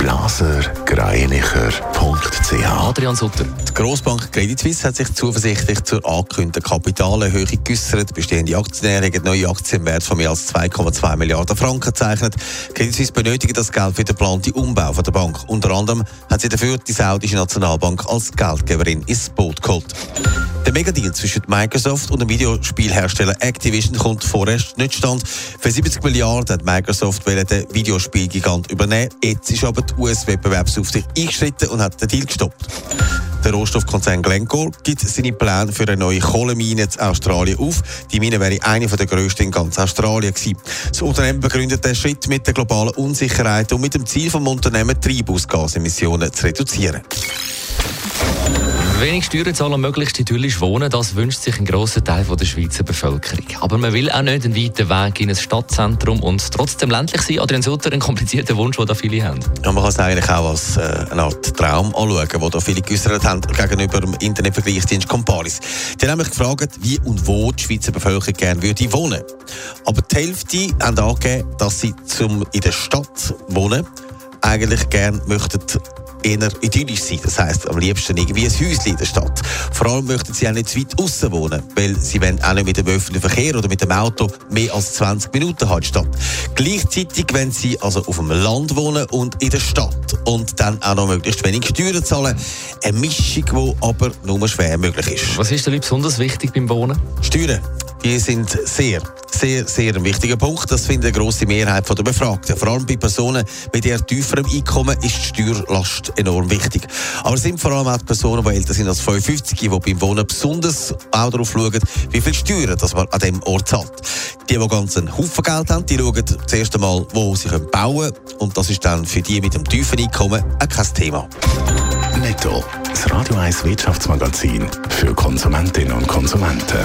blasergreinicher.ch Adrian Sutter. Die Grossbank Credit Suisse hat sich zuversichtlich zur angekündigten Kapitalerhöhung geäußert. Bestehende Aktionäre haben neue Aktien im Wert von mehr als 2,2 Milliarden Franken gezeichnet. Credit Suisse benötigt das Geld für den geplanten Umbau der Bank. Unter anderem hat sie dafür die saudische Nationalbank als Geldgeberin ins Boot geholt. Der Megadeal zwischen Microsoft und dem Videospielhersteller Activision kommt vorerst nicht stand. Für 70 Milliarden hat Microsoft den Videospielgigant übernehmen. Jetzt ist aber die US-Wettbewerbsaufsicht eingeschritten und hat den Deal gestoppt. Der Rohstoffkonzern Glencore gibt seine Pläne für eine neue Kohlemine in Australien auf. Die Mine wäre eine der grössten in ganz Australien gewesen. Das Unternehmen begründet den Schritt mit der globalen Unsicherheit und mit dem Ziel vom Unternehmen Treibhausgasemissionen zu reduzieren. Wenig Steuern zahlen, möglichst idyllisch wohnen, das wünscht sich ein grosser Teil der Schweizer Bevölkerung. Aber man will auch nicht einen weiten Weg in ein Stadtzentrum und trotzdem ländlich sein. Adrian Sutter, ein komplizierter Wunsch, den da viele haben. Ja, man kann es eigentlich auch als äh, eine Art Traum anschauen, den da viele geäußert haben gegenüber dem Internetvergleichsdienst Comparis. Die haben nämlich gefragt, wie und wo die Schweizer Bevölkerung gerne würde wohnen. Aber die Hälfte haben angegeben, dass sie zum in der Stadt wohnen eigentlich gerne möchten eher idyllisch sein. Das heisst, am liebsten irgendwie ein Häuschen in der Stadt. Vor allem möchten sie auch nicht zu weit außen wohnen, weil sie wollen auch nicht mit dem öffentlichen Verkehr oder mit dem Auto mehr als 20 Minuten haben Stadt. Gleichzeitig wenn sie also auf dem Land wohnen und in der Stadt und dann auch noch möglichst wenig Steuern zahlen. Eine Mischung, die aber nur schwer möglich ist. Was ist denn besonders wichtig beim Wohnen? Steuern. Die sind sehr sehr, sehr ein wichtiger Punkt. Das findet eine grosse Mehrheit der Befragten. Vor allem bei Personen mit eher tieferem Einkommen ist die Steuerlast enorm wichtig. Aber es sind vor allem auch die Personen, die älter sind als 55, die beim Wohnen besonders auch darauf schauen, wie viel Steuern das man an diesem Ort zahlt. Die, die ganz einen Haufen Geld haben, die schauen zuerst einmal, wo sie bauen können. Und das ist dann für die mit dem tiefen Einkommen kein Thema. Netto, das Radio 1 Wirtschaftsmagazin für Konsumentinnen und Konsumenten.